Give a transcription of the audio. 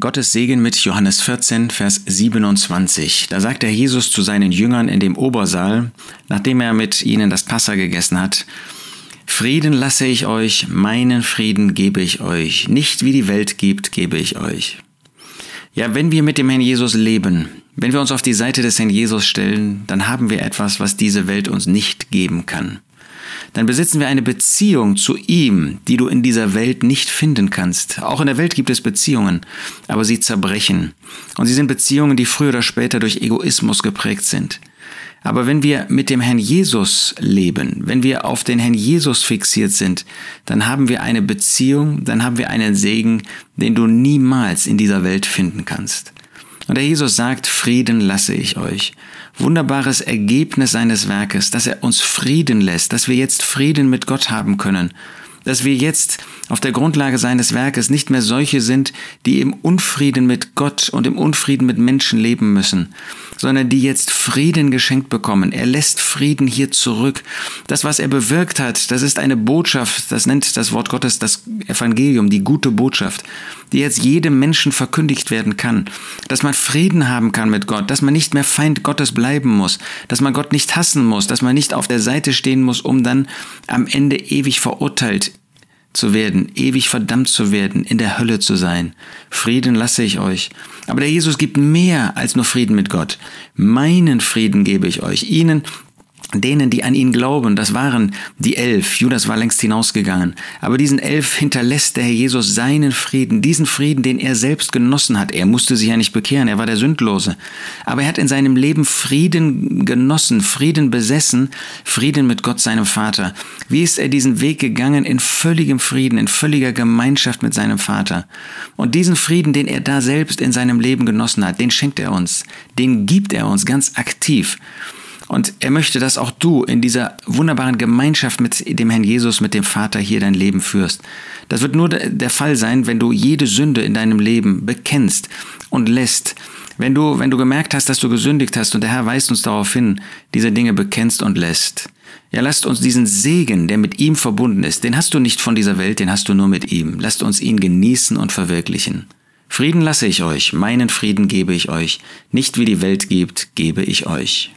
Gottes Segen mit Johannes 14, Vers 27. Da sagt der Jesus zu seinen Jüngern in dem Obersaal, nachdem er mit ihnen das Passa gegessen hat, Frieden lasse ich euch, meinen Frieden gebe ich euch, nicht wie die Welt gibt, gebe ich euch. Ja, wenn wir mit dem Herrn Jesus leben, wenn wir uns auf die Seite des Herrn Jesus stellen, dann haben wir etwas, was diese Welt uns nicht geben kann dann besitzen wir eine Beziehung zu ihm, die du in dieser Welt nicht finden kannst. Auch in der Welt gibt es Beziehungen, aber sie zerbrechen. Und sie sind Beziehungen, die früher oder später durch Egoismus geprägt sind. Aber wenn wir mit dem Herrn Jesus leben, wenn wir auf den Herrn Jesus fixiert sind, dann haben wir eine Beziehung, dann haben wir einen Segen, den du niemals in dieser Welt finden kannst. Und der Jesus sagt, Frieden lasse ich euch. Wunderbares Ergebnis seines Werkes, dass er uns Frieden lässt, dass wir jetzt Frieden mit Gott haben können dass wir jetzt auf der Grundlage seines Werkes nicht mehr solche sind, die im Unfrieden mit Gott und im Unfrieden mit Menschen leben müssen, sondern die jetzt Frieden geschenkt bekommen. Er lässt Frieden hier zurück. Das, was er bewirkt hat, das ist eine Botschaft, das nennt das Wort Gottes das Evangelium, die gute Botschaft, die jetzt jedem Menschen verkündigt werden kann, dass man Frieden haben kann mit Gott, dass man nicht mehr Feind Gottes bleiben muss, dass man Gott nicht hassen muss, dass man nicht auf der Seite stehen muss, um dann am Ende ewig verurteilt zu werden, ewig verdammt zu werden, in der Hölle zu sein. Frieden lasse ich euch. Aber der Jesus gibt mehr als nur Frieden mit Gott. Meinen Frieden gebe ich euch. Ihnen denen, die an ihn glauben, das waren die elf, Judas war längst hinausgegangen, aber diesen elf hinterlässt der Herr Jesus seinen Frieden, diesen Frieden, den er selbst genossen hat. Er musste sich ja nicht bekehren, er war der Sündlose. Aber er hat in seinem Leben Frieden genossen, Frieden besessen, Frieden mit Gott, seinem Vater. Wie ist er diesen Weg gegangen in völligem Frieden, in völliger Gemeinschaft mit seinem Vater? Und diesen Frieden, den er da selbst in seinem Leben genossen hat, den schenkt er uns, den gibt er uns ganz aktiv. Und er möchte, dass auch du in dieser wunderbaren Gemeinschaft mit dem Herrn Jesus, mit dem Vater hier dein Leben führst. Das wird nur der Fall sein, wenn du jede Sünde in deinem Leben bekennst und lässt. Wenn du, wenn du gemerkt hast, dass du gesündigt hast und der Herr weist uns darauf hin, diese Dinge bekennst und lässt. Ja, lasst uns diesen Segen, der mit ihm verbunden ist, den hast du nicht von dieser Welt, den hast du nur mit ihm. Lasst uns ihn genießen und verwirklichen. Frieden lasse ich euch, meinen Frieden gebe ich euch, nicht wie die Welt gibt, gebe ich euch.